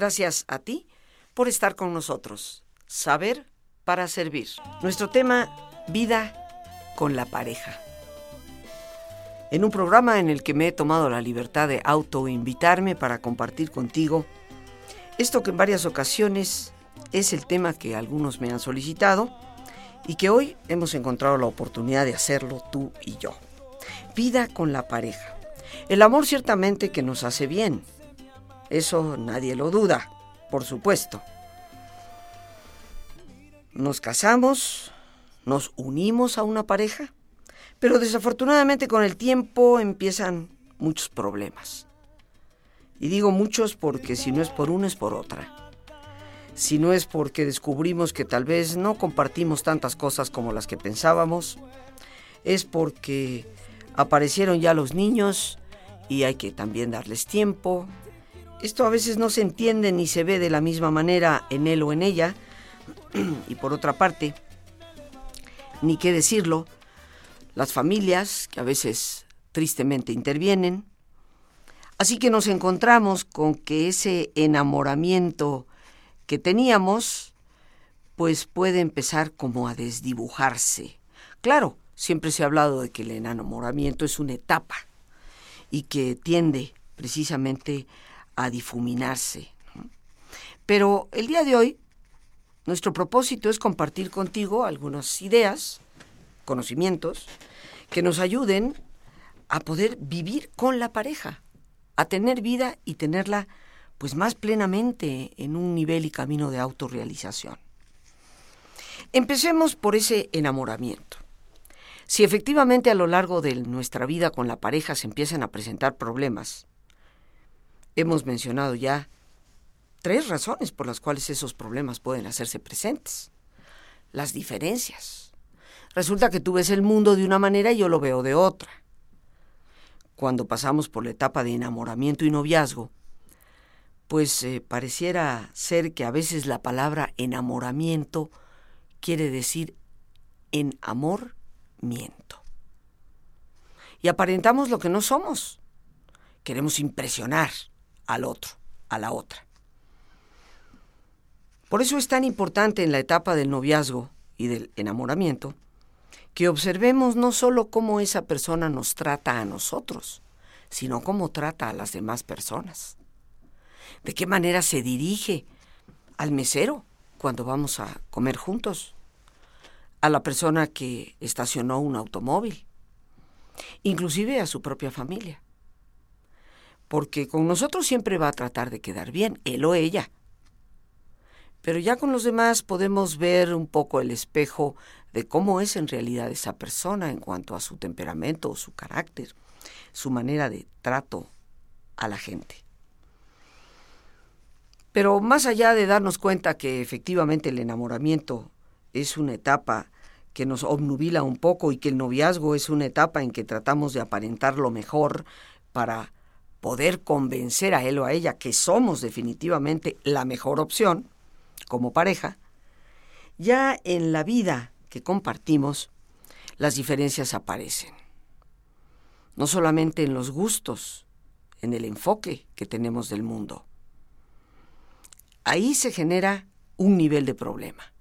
Gracias a ti por estar con nosotros. Saber para servir. Nuestro tema, vida con la pareja. En un programa en el que me he tomado la libertad de autoinvitarme para compartir contigo esto que en varias ocasiones es el tema que algunos me han solicitado y que hoy hemos encontrado la oportunidad de hacerlo tú y yo. Vida con la pareja. El amor ciertamente que nos hace bien. Eso nadie lo duda, por supuesto. Nos casamos, nos unimos a una pareja, pero desafortunadamente con el tiempo empiezan muchos problemas. Y digo muchos porque si no es por una es por otra si no es porque descubrimos que tal vez no compartimos tantas cosas como las que pensábamos, es porque aparecieron ya los niños y hay que también darles tiempo. Esto a veces no se entiende ni se ve de la misma manera en él o en ella. y por otra parte, ni qué decirlo, las familias que a veces tristemente intervienen. Así que nos encontramos con que ese enamoramiento que teníamos, pues puede empezar como a desdibujarse. Claro, siempre se ha hablado de que el enamoramiento es una etapa y que tiende precisamente a difuminarse. Pero el día de hoy, nuestro propósito es compartir contigo algunas ideas, conocimientos, que nos ayuden a poder vivir con la pareja, a tener vida y tenerla pues más plenamente en un nivel y camino de autorrealización. Empecemos por ese enamoramiento. Si efectivamente a lo largo de nuestra vida con la pareja se empiezan a presentar problemas, hemos mencionado ya tres razones por las cuales esos problemas pueden hacerse presentes. Las diferencias. Resulta que tú ves el mundo de una manera y yo lo veo de otra. Cuando pasamos por la etapa de enamoramiento y noviazgo, pues eh, pareciera ser que a veces la palabra enamoramiento quiere decir en amor miento. Y aparentamos lo que no somos. Queremos impresionar al otro, a la otra. Por eso es tan importante en la etapa del noviazgo y del enamoramiento que observemos no solo cómo esa persona nos trata a nosotros, sino cómo trata a las demás personas de qué manera se dirige al mesero cuando vamos a comer juntos, a la persona que estacionó un automóvil, inclusive a su propia familia. Porque con nosotros siempre va a tratar de quedar bien, él o ella. Pero ya con los demás podemos ver un poco el espejo de cómo es en realidad esa persona en cuanto a su temperamento o su carácter, su manera de trato a la gente. Pero más allá de darnos cuenta que efectivamente el enamoramiento es una etapa que nos obnubila un poco y que el noviazgo es una etapa en que tratamos de aparentar lo mejor para poder convencer a él o a ella que somos definitivamente la mejor opción como pareja, ya en la vida que compartimos las diferencias aparecen. No solamente en los gustos, en el enfoque que tenemos del mundo ahí se genera un nivel de problema.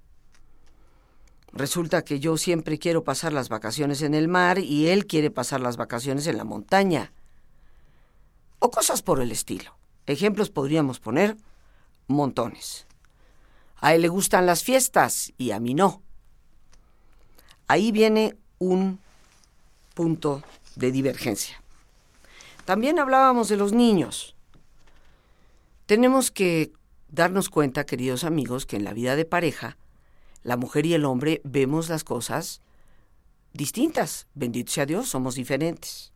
Resulta que yo siempre quiero pasar las vacaciones en el mar y él quiere pasar las vacaciones en la montaña. O cosas por el estilo. Ejemplos podríamos poner montones. A él le gustan las fiestas y a mí no. Ahí viene un punto de divergencia. También hablábamos de los niños. Tenemos que darnos cuenta, queridos amigos, que en la vida de pareja, la mujer y el hombre vemos las cosas distintas. Bendito sea Dios, somos diferentes.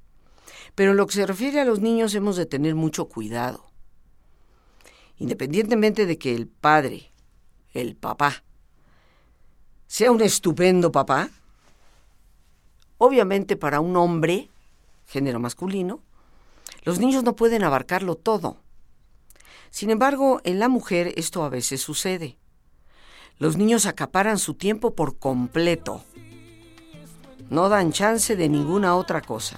Pero en lo que se refiere a los niños hemos de tener mucho cuidado. Independientemente de que el padre, el papá, sea un estupendo papá, obviamente para un hombre, género masculino, los niños no pueden abarcarlo todo. Sin embargo, en la mujer esto a veces sucede. Los niños acaparan su tiempo por completo. No dan chance de ninguna otra cosa.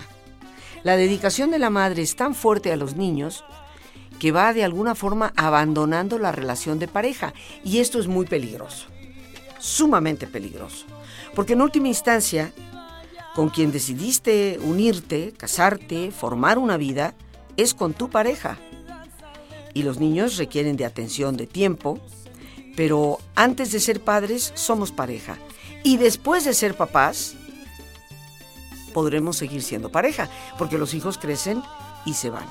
La dedicación de la madre es tan fuerte a los niños que va de alguna forma abandonando la relación de pareja. Y esto es muy peligroso, sumamente peligroso. Porque en última instancia, con quien decidiste unirte, casarte, formar una vida, es con tu pareja. Y los niños requieren de atención, de tiempo, pero antes de ser padres somos pareja. Y después de ser papás, podremos seguir siendo pareja, porque los hijos crecen y se van.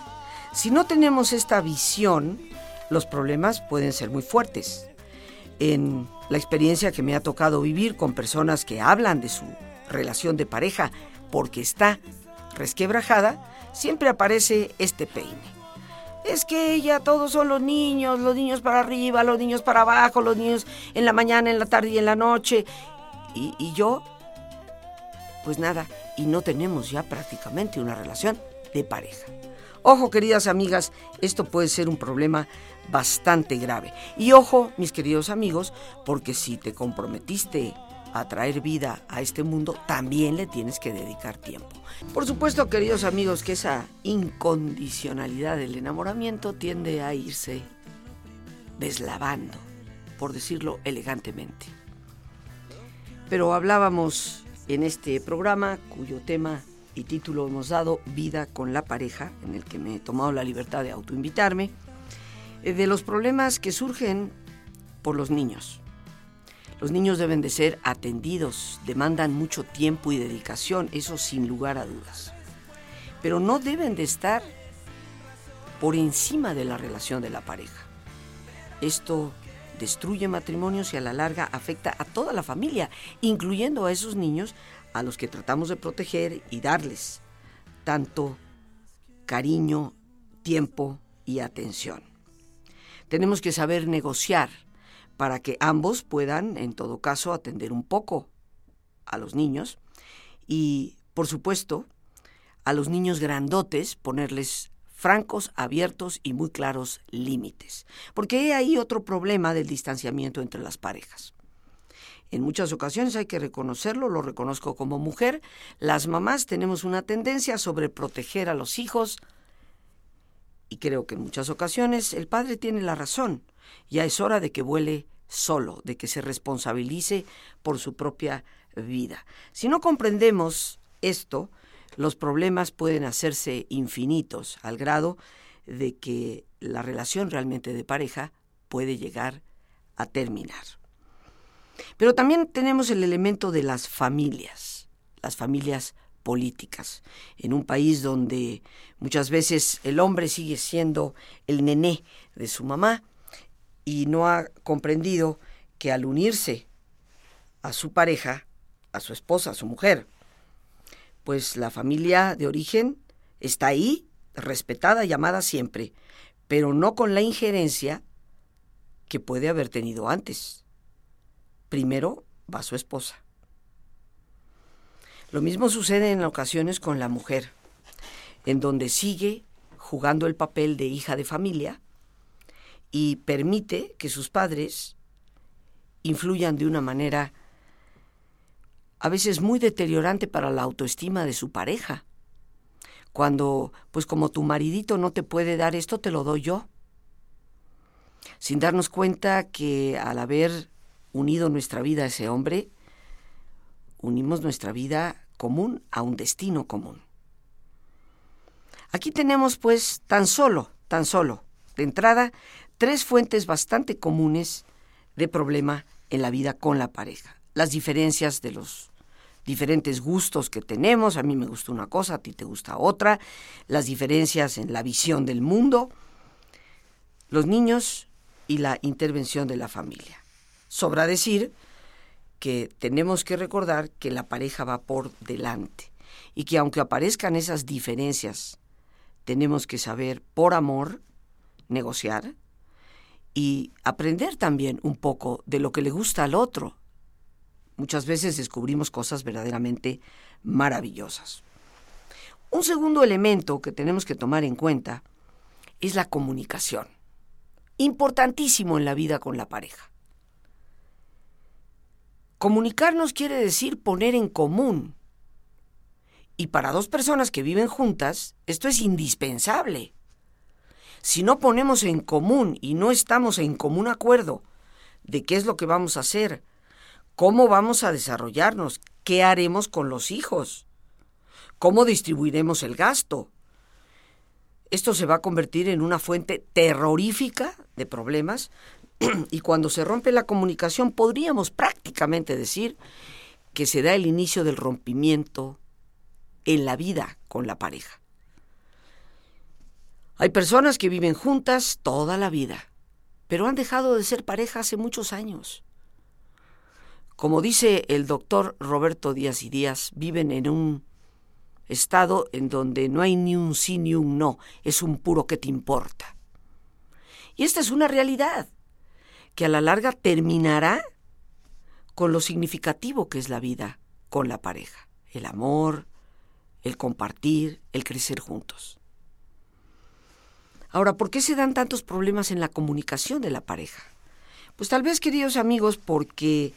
Si no tenemos esta visión, los problemas pueden ser muy fuertes. En la experiencia que me ha tocado vivir con personas que hablan de su relación de pareja porque está resquebrajada, siempre aparece este peine. Es que ella, todos son los niños, los niños para arriba, los niños para abajo, los niños en la mañana, en la tarde y en la noche. Y, y yo, pues nada, y no tenemos ya prácticamente una relación de pareja. Ojo, queridas amigas, esto puede ser un problema bastante grave. Y ojo, mis queridos amigos, porque si te comprometiste a traer vida a este mundo, también le tienes que dedicar tiempo. Por supuesto, queridos amigos, que esa incondicionalidad del enamoramiento tiende a irse deslavando, por decirlo elegantemente. Pero hablábamos en este programa, cuyo tema y título hemos dado Vida con la pareja, en el que me he tomado la libertad de autoinvitarme, eh, de los problemas que surgen por los niños los niños deben de ser atendidos, demandan mucho tiempo y dedicación, eso sin lugar a dudas. Pero no deben de estar por encima de la relación de la pareja. Esto destruye matrimonios y a la larga afecta a toda la familia, incluyendo a esos niños a los que tratamos de proteger y darles tanto cariño, tiempo y atención. Tenemos que saber negociar para que ambos puedan, en todo caso, atender un poco a los niños y, por supuesto, a los niños grandotes ponerles francos, abiertos y muy claros límites. Porque hay ahí otro problema del distanciamiento entre las parejas. En muchas ocasiones hay que reconocerlo, lo reconozco como mujer, las mamás tenemos una tendencia a sobreproteger a los hijos y creo que en muchas ocasiones el padre tiene la razón. Ya es hora de que vuele solo, de que se responsabilice por su propia vida. Si no comprendemos esto, los problemas pueden hacerse infinitos al grado de que la relación realmente de pareja puede llegar a terminar. Pero también tenemos el elemento de las familias, las familias políticas, en un país donde muchas veces el hombre sigue siendo el nené de su mamá y no ha comprendido que al unirse a su pareja, a su esposa, a su mujer, pues la familia de origen está ahí, respetada y amada siempre, pero no con la injerencia que puede haber tenido antes. Primero va su esposa. Lo mismo sucede en ocasiones con la mujer, en donde sigue jugando el papel de hija de familia, y permite que sus padres influyan de una manera a veces muy deteriorante para la autoestima de su pareja. Cuando, pues como tu maridito no te puede dar esto, te lo doy yo. Sin darnos cuenta que al haber unido nuestra vida a ese hombre, unimos nuestra vida común a un destino común. Aquí tenemos pues tan solo, tan solo, de entrada, tres fuentes bastante comunes de problema en la vida con la pareja. Las diferencias de los diferentes gustos que tenemos, a mí me gusta una cosa, a ti te gusta otra, las diferencias en la visión del mundo, los niños y la intervención de la familia. Sobra decir que tenemos que recordar que la pareja va por delante y que aunque aparezcan esas diferencias, tenemos que saber por amor negociar, y aprender también un poco de lo que le gusta al otro. Muchas veces descubrimos cosas verdaderamente maravillosas. Un segundo elemento que tenemos que tomar en cuenta es la comunicación. Importantísimo en la vida con la pareja. Comunicarnos quiere decir poner en común. Y para dos personas que viven juntas, esto es indispensable. Si no ponemos en común y no estamos en común acuerdo de qué es lo que vamos a hacer, cómo vamos a desarrollarnos, qué haremos con los hijos, cómo distribuiremos el gasto, esto se va a convertir en una fuente terrorífica de problemas y cuando se rompe la comunicación podríamos prácticamente decir que se da el inicio del rompimiento en la vida con la pareja. Hay personas que viven juntas toda la vida, pero han dejado de ser pareja hace muchos años. Como dice el doctor Roberto Díaz y Díaz, viven en un estado en donde no hay ni un sí ni un no, es un puro que te importa. Y esta es una realidad que a la larga terminará con lo significativo que es la vida con la pareja, el amor, el compartir, el crecer juntos. Ahora, ¿por qué se dan tantos problemas en la comunicación de la pareja? Pues tal vez, queridos amigos, porque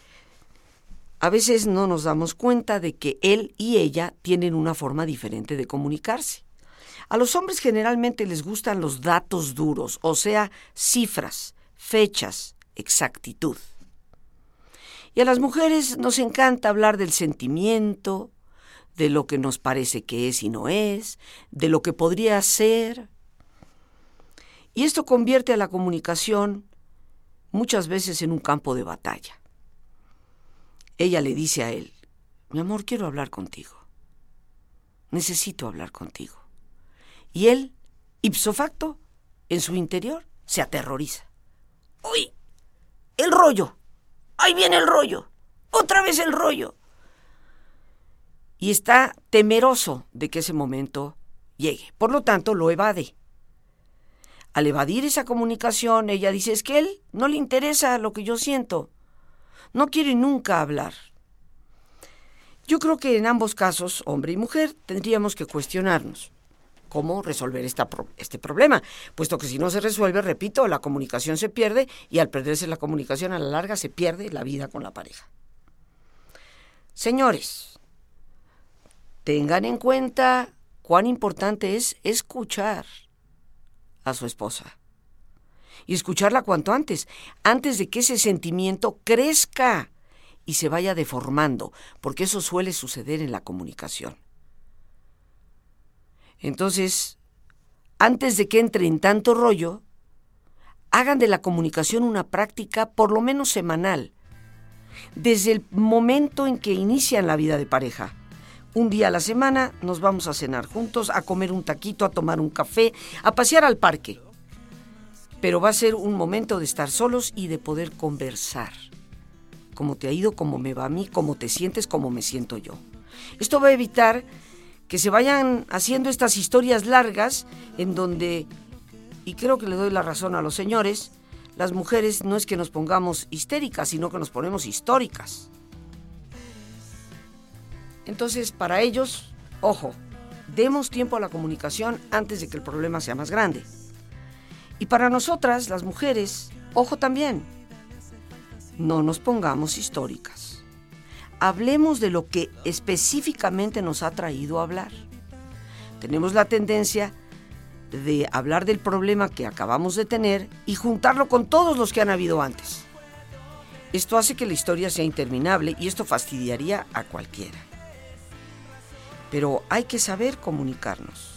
a veces no nos damos cuenta de que él y ella tienen una forma diferente de comunicarse. A los hombres generalmente les gustan los datos duros, o sea, cifras, fechas, exactitud. Y a las mujeres nos encanta hablar del sentimiento, de lo que nos parece que es y no es, de lo que podría ser. Y esto convierte a la comunicación muchas veces en un campo de batalla. Ella le dice a él, mi amor, quiero hablar contigo. Necesito hablar contigo. Y él, ipso facto, en su interior, se aterroriza. ¡Uy! ¡El rollo! ¡Ahí viene el rollo! ¡Otra vez el rollo! Y está temeroso de que ese momento llegue. Por lo tanto, lo evade. Al evadir esa comunicación, ella dice, es que él no le interesa lo que yo siento no quiere nunca hablar. Yo creo que en ambos casos, hombre y mujer, tendríamos que cuestionarnos cómo resolver este problema, puesto que si no se resuelve, repito, la comunicación se pierde y al perderse la comunicación a la larga se pierde la vida con la pareja. Señores, tengan en cuenta cuán importante es escuchar a su esposa y escucharla cuanto antes, antes de que ese sentimiento crezca y se vaya deformando, porque eso suele suceder en la comunicación. Entonces, antes de que entre en tanto rollo, hagan de la comunicación una práctica por lo menos semanal, desde el momento en que inician la vida de pareja. Un día a la semana nos vamos a cenar juntos, a comer un taquito, a tomar un café, a pasear al parque pero va a ser un momento de estar solos y de poder conversar. Cómo te ha ido, cómo me va a mí, cómo te sientes, cómo me siento yo. Esto va a evitar que se vayan haciendo estas historias largas en donde, y creo que le doy la razón a los señores, las mujeres no es que nos pongamos histéricas, sino que nos ponemos históricas. Entonces, para ellos, ojo, demos tiempo a la comunicación antes de que el problema sea más grande. Y para nosotras, las mujeres, ojo también, no nos pongamos históricas. Hablemos de lo que específicamente nos ha traído a hablar. Tenemos la tendencia de hablar del problema que acabamos de tener y juntarlo con todos los que han habido antes. Esto hace que la historia sea interminable y esto fastidiaría a cualquiera. Pero hay que saber comunicarnos.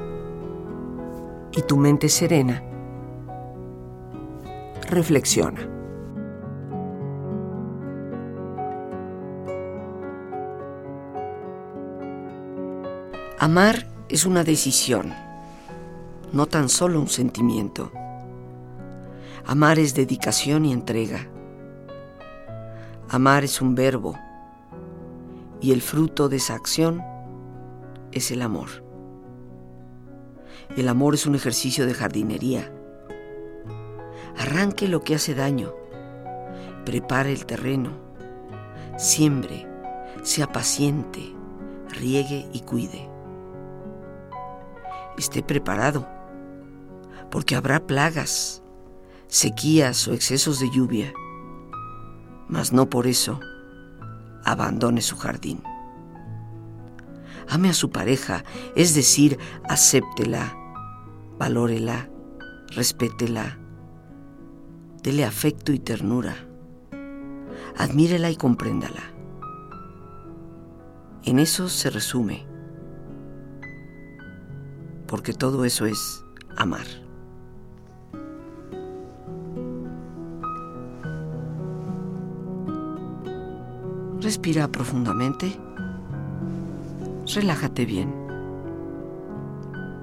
y tu mente serena, reflexiona. Amar es una decisión, no tan solo un sentimiento. Amar es dedicación y entrega. Amar es un verbo y el fruto de esa acción es el amor. El amor es un ejercicio de jardinería. Arranque lo que hace daño. Prepare el terreno. Siembre. Sea paciente. Riegue y cuide. Esté preparado. Porque habrá plagas, sequías o excesos de lluvia. Mas no por eso abandone su jardín ame a su pareja, es decir, acéptela, valórela, respétela, dele afecto y ternura, admírela y compréndala. En eso se resume, porque todo eso es amar. Respira profundamente relájate bien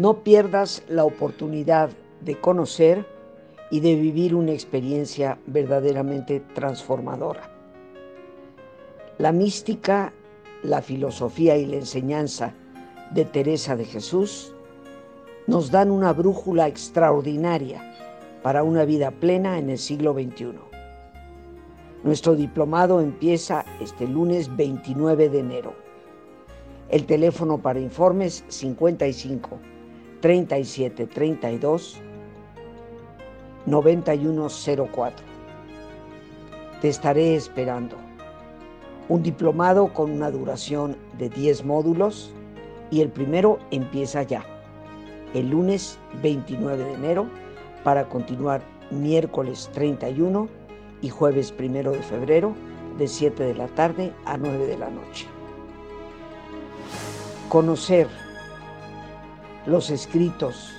No pierdas la oportunidad de conocer y de vivir una experiencia verdaderamente transformadora. La mística, la filosofía y la enseñanza de Teresa de Jesús nos dan una brújula extraordinaria para una vida plena en el siglo XXI. Nuestro diplomado empieza este lunes 29 de enero. El teléfono para informes 55 37 32 9104. Te estaré esperando. Un diplomado con una duración de 10 módulos y el primero empieza ya, el lunes 29 de enero, para continuar miércoles 31 y jueves 1 de febrero de 7 de la tarde a 9 de la noche. Conocer los escritos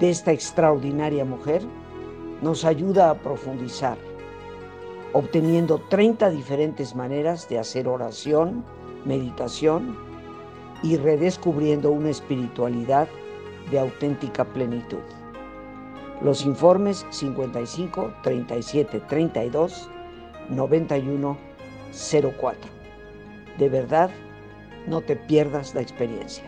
de esta extraordinaria mujer nos ayuda a profundizar, obteniendo 30 diferentes maneras de hacer oración, meditación y redescubriendo una espiritualidad de auténtica plenitud. Los informes 55 37 32 91 04. De verdad, no te pierdas la experiencia.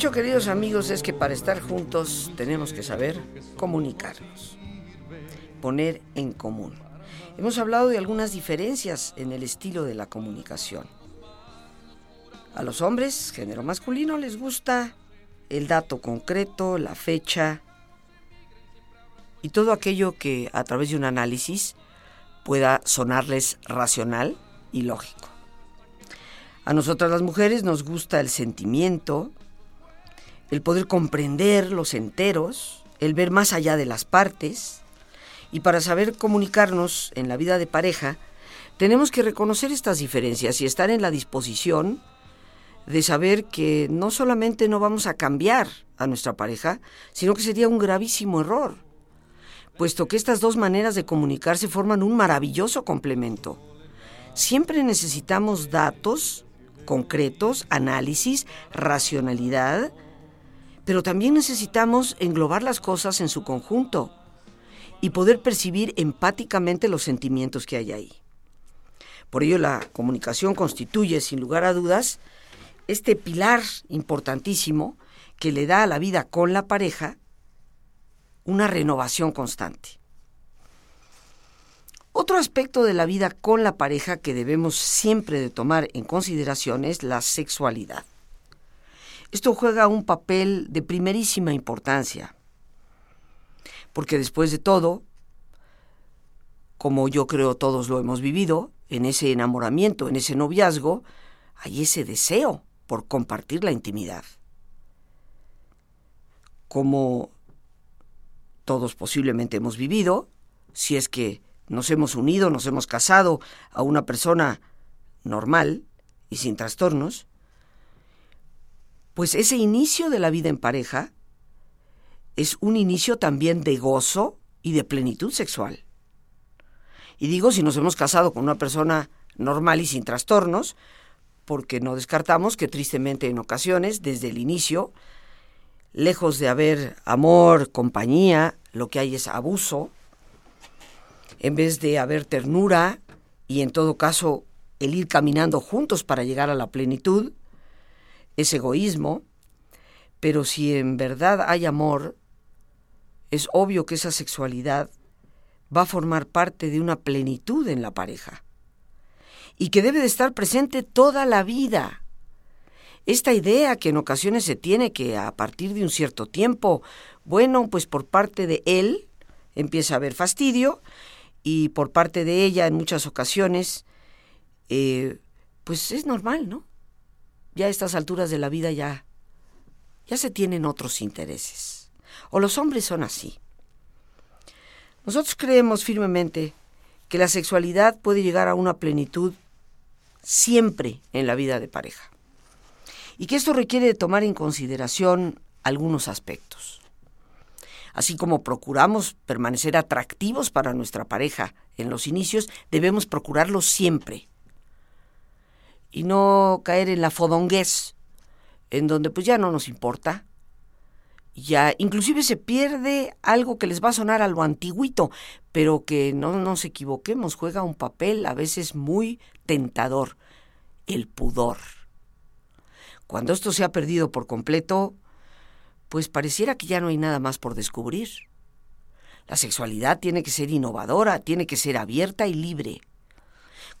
Hecho, queridos amigos, es que para estar juntos tenemos que saber comunicarnos, poner en común. Hemos hablado de algunas diferencias en el estilo de la comunicación. A los hombres, género masculino, les gusta el dato concreto, la fecha y todo aquello que a través de un análisis pueda sonarles racional y lógico. A nosotras las mujeres nos gusta el sentimiento, el poder comprender los enteros, el ver más allá de las partes, y para saber comunicarnos en la vida de pareja, tenemos que reconocer estas diferencias y estar en la disposición de saber que no solamente no vamos a cambiar a nuestra pareja, sino que sería un gravísimo error, puesto que estas dos maneras de comunicarse forman un maravilloso complemento. Siempre necesitamos datos concretos, análisis, racionalidad, pero también necesitamos englobar las cosas en su conjunto y poder percibir empáticamente los sentimientos que hay ahí. Por ello la comunicación constituye, sin lugar a dudas, este pilar importantísimo que le da a la vida con la pareja una renovación constante. Otro aspecto de la vida con la pareja que debemos siempre de tomar en consideración es la sexualidad. Esto juega un papel de primerísima importancia porque después de todo, como yo creo todos lo hemos vivido, en ese enamoramiento, en ese noviazgo, hay ese deseo por compartir la intimidad. Como todos posiblemente hemos vivido, si es que nos hemos unido, nos hemos casado a una persona normal y sin trastornos, pues ese inicio de la vida en pareja es un inicio también de gozo y de plenitud sexual. Y digo si nos hemos casado con una persona normal y sin trastornos, porque no descartamos que tristemente en ocasiones, desde el inicio, lejos de haber amor, compañía, lo que hay es abuso, en vez de haber ternura y en todo caso el ir caminando juntos para llegar a la plenitud, es egoísmo, pero si en verdad hay amor, es obvio que esa sexualidad va a formar parte de una plenitud en la pareja y que debe de estar presente toda la vida. Esta idea que en ocasiones se tiene que a partir de un cierto tiempo, bueno, pues por parte de él, empieza a haber fastidio y por parte de ella en muchas ocasiones, eh, pues es normal, ¿no? Ya a estas alturas de la vida ya, ya se tienen otros intereses. O los hombres son así. Nosotros creemos firmemente que la sexualidad puede llegar a una plenitud siempre en la vida de pareja. Y que esto requiere de tomar en consideración algunos aspectos. Así como procuramos permanecer atractivos para nuestra pareja en los inicios, debemos procurarlo siempre. Y no caer en la fodonguez, en donde pues ya no nos importa. Ya, inclusive se pierde algo que les va a sonar a lo antiguito, pero que no nos equivoquemos, juega un papel a veces muy tentador, el pudor. Cuando esto se ha perdido por completo, pues pareciera que ya no hay nada más por descubrir. La sexualidad tiene que ser innovadora, tiene que ser abierta y libre.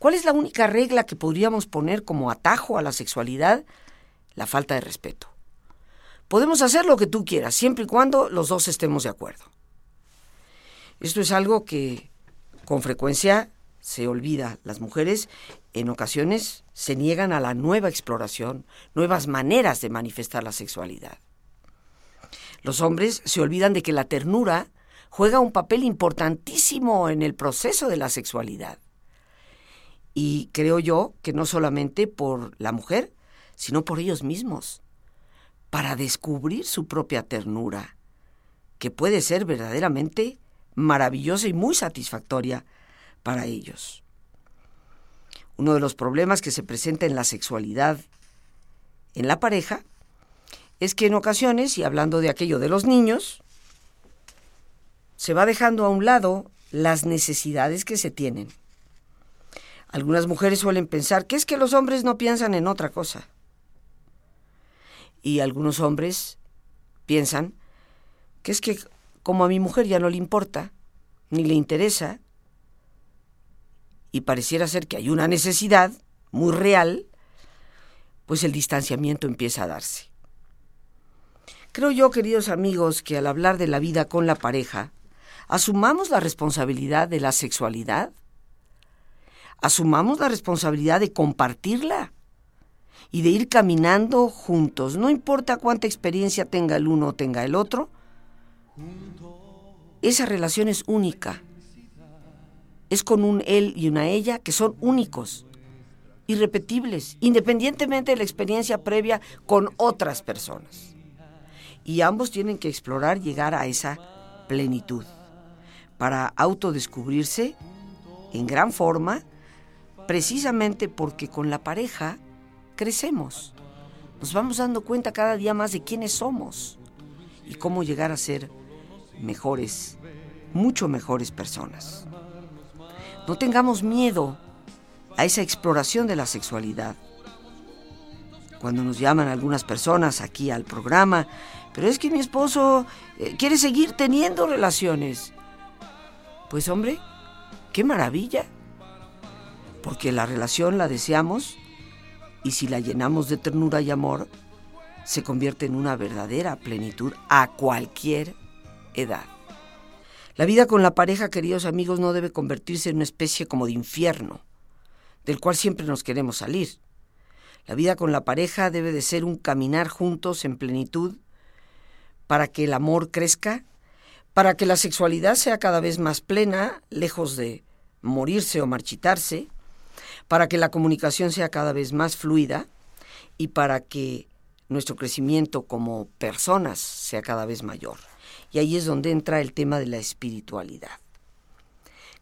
¿Cuál es la única regla que podríamos poner como atajo a la sexualidad? La falta de respeto. Podemos hacer lo que tú quieras, siempre y cuando los dos estemos de acuerdo. Esto es algo que con frecuencia se olvida. Las mujeres en ocasiones se niegan a la nueva exploración, nuevas maneras de manifestar la sexualidad. Los hombres se olvidan de que la ternura juega un papel importantísimo en el proceso de la sexualidad. Y creo yo que no solamente por la mujer, sino por ellos mismos, para descubrir su propia ternura, que puede ser verdaderamente maravillosa y muy satisfactoria para ellos. Uno de los problemas que se presenta en la sexualidad en la pareja es que en ocasiones, y hablando de aquello de los niños, se va dejando a un lado las necesidades que se tienen. Algunas mujeres suelen pensar que es que los hombres no piensan en otra cosa. Y algunos hombres piensan que es que como a mi mujer ya no le importa, ni le interesa, y pareciera ser que hay una necesidad muy real, pues el distanciamiento empieza a darse. Creo yo, queridos amigos, que al hablar de la vida con la pareja, asumamos la responsabilidad de la sexualidad, asumamos la responsabilidad de compartirla y de ir caminando juntos, no importa cuánta experiencia tenga el uno o tenga el otro, esa relación es única. Es con un él y una ella que son únicos, irrepetibles, independientemente de la experiencia previa con otras personas y ambos tienen que explorar llegar a esa plenitud para autodescubrirse en gran forma, precisamente porque con la pareja crecemos. Nos vamos dando cuenta cada día más de quiénes somos y cómo llegar a ser mejores, mucho mejores personas. No tengamos miedo a esa exploración de la sexualidad. Cuando nos llaman algunas personas aquí al programa pero es que mi esposo eh, quiere seguir teniendo relaciones. Pues hombre, qué maravilla. Porque la relación la deseamos y si la llenamos de ternura y amor, se convierte en una verdadera plenitud a cualquier edad. La vida con la pareja, queridos amigos, no debe convertirse en una especie como de infierno, del cual siempre nos queremos salir. La vida con la pareja debe de ser un caminar juntos en plenitud para que el amor crezca, para que la sexualidad sea cada vez más plena, lejos de morirse o marchitarse, para que la comunicación sea cada vez más fluida y para que nuestro crecimiento como personas sea cada vez mayor. Y ahí es donde entra el tema de la espiritualidad.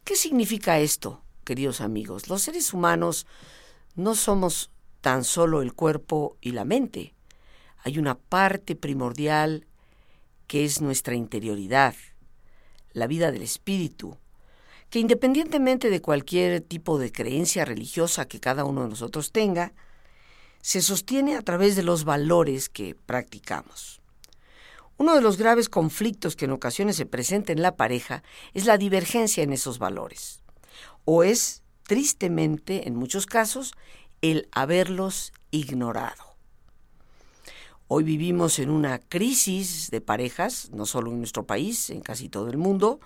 ¿Qué significa esto, queridos amigos? Los seres humanos no somos tan solo el cuerpo y la mente. Hay una parte primordial que es nuestra interioridad, la vida del espíritu, que independientemente de cualquier tipo de creencia religiosa que cada uno de nosotros tenga, se sostiene a través de los valores que practicamos. Uno de los graves conflictos que en ocasiones se presenta en la pareja es la divergencia en esos valores, o es, tristemente, en muchos casos, el haberlos ignorado. Hoy vivimos en una crisis de parejas, no solo en nuestro país, en casi todo el mundo,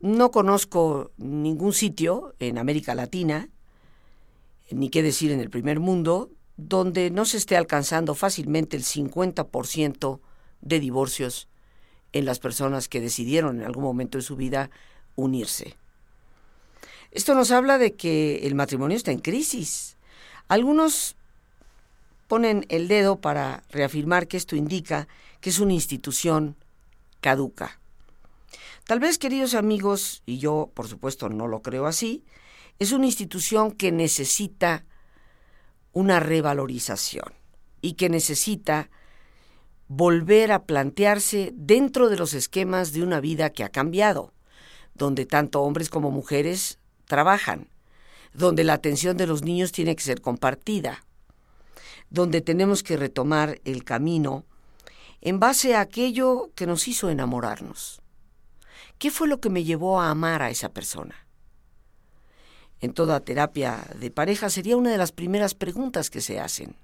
no conozco ningún sitio en América Latina, ni qué decir en el primer mundo, donde no se esté alcanzando fácilmente el 50% de divorcios en las personas que decidieron en algún momento de su vida unirse. Esto nos habla de que el matrimonio está en crisis. Algunos ponen el dedo para reafirmar que esto indica que es una institución caduca. Tal vez, queridos amigos, y yo por supuesto no lo creo así, es una institución que necesita una revalorización y que necesita volver a plantearse dentro de los esquemas de una vida que ha cambiado, donde tanto hombres como mujeres trabajan, donde la atención de los niños tiene que ser compartida, donde tenemos que retomar el camino en base a aquello que nos hizo enamorarnos. ¿Qué fue lo que me llevó a amar a esa persona? En toda terapia de pareja sería una de las primeras preguntas que se hacen.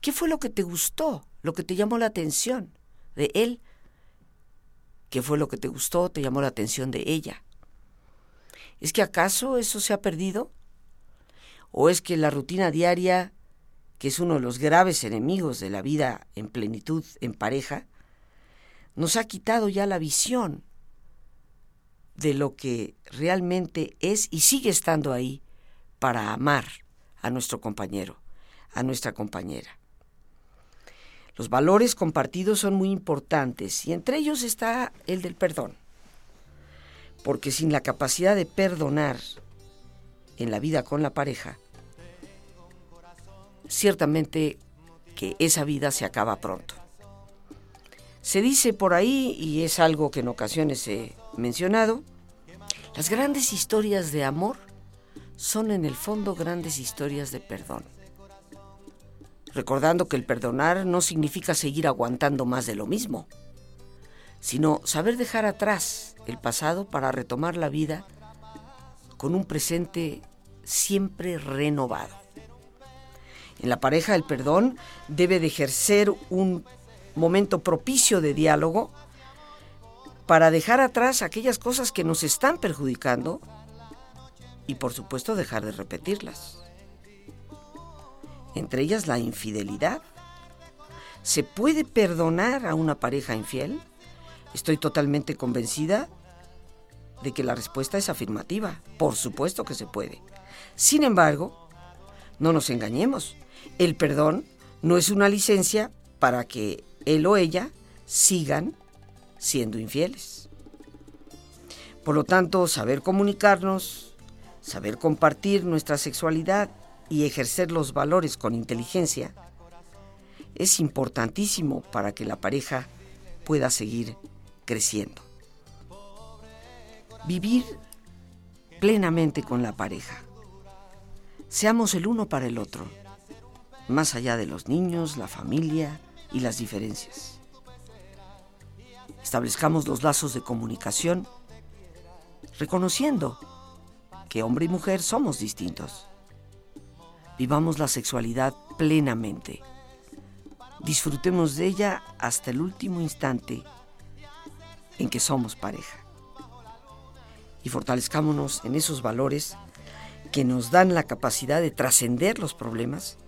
¿Qué fue lo que te gustó, lo que te llamó la atención de él? ¿Qué fue lo que te gustó, te llamó la atención de ella? ¿Es que acaso eso se ha perdido? ¿O es que la rutina diaria, que es uno de los graves enemigos de la vida en plenitud en pareja, nos ha quitado ya la visión de lo que realmente es y sigue estando ahí para amar a nuestro compañero, a nuestra compañera. Los valores compartidos son muy importantes y entre ellos está el del perdón. Porque sin la capacidad de perdonar en la vida con la pareja, ciertamente que esa vida se acaba pronto. Se dice por ahí, y es algo que en ocasiones he mencionado, las grandes historias de amor son en el fondo grandes historias de perdón. Recordando que el perdonar no significa seguir aguantando más de lo mismo, sino saber dejar atrás el pasado para retomar la vida con un presente siempre renovado. En la pareja el perdón debe de ejercer un momento propicio de diálogo para dejar atrás aquellas cosas que nos están perjudicando y por supuesto dejar de repetirlas. Entre ellas la infidelidad. ¿Se puede perdonar a una pareja infiel? Estoy totalmente convencida de que la respuesta es afirmativa. Por supuesto que se puede. Sin embargo, no nos engañemos. El perdón no es una licencia para que él o ella sigan siendo infieles. Por lo tanto, saber comunicarnos, saber compartir nuestra sexualidad y ejercer los valores con inteligencia es importantísimo para que la pareja pueda seguir creciendo. Vivir plenamente con la pareja. Seamos el uno para el otro, más allá de los niños, la familia, y las diferencias. Establezcamos los lazos de comunicación reconociendo que hombre y mujer somos distintos. Vivamos la sexualidad plenamente. Disfrutemos de ella hasta el último instante en que somos pareja. Y fortalezcámonos en esos valores que nos dan la capacidad de trascender los problemas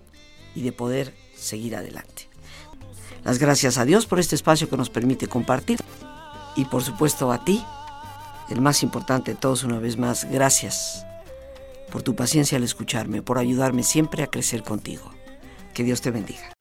y de poder seguir adelante. Las gracias a Dios por este espacio que nos permite compartir. Y por supuesto a ti, el más importante de todos una vez más, gracias por tu paciencia al escucharme, por ayudarme siempre a crecer contigo. Que Dios te bendiga.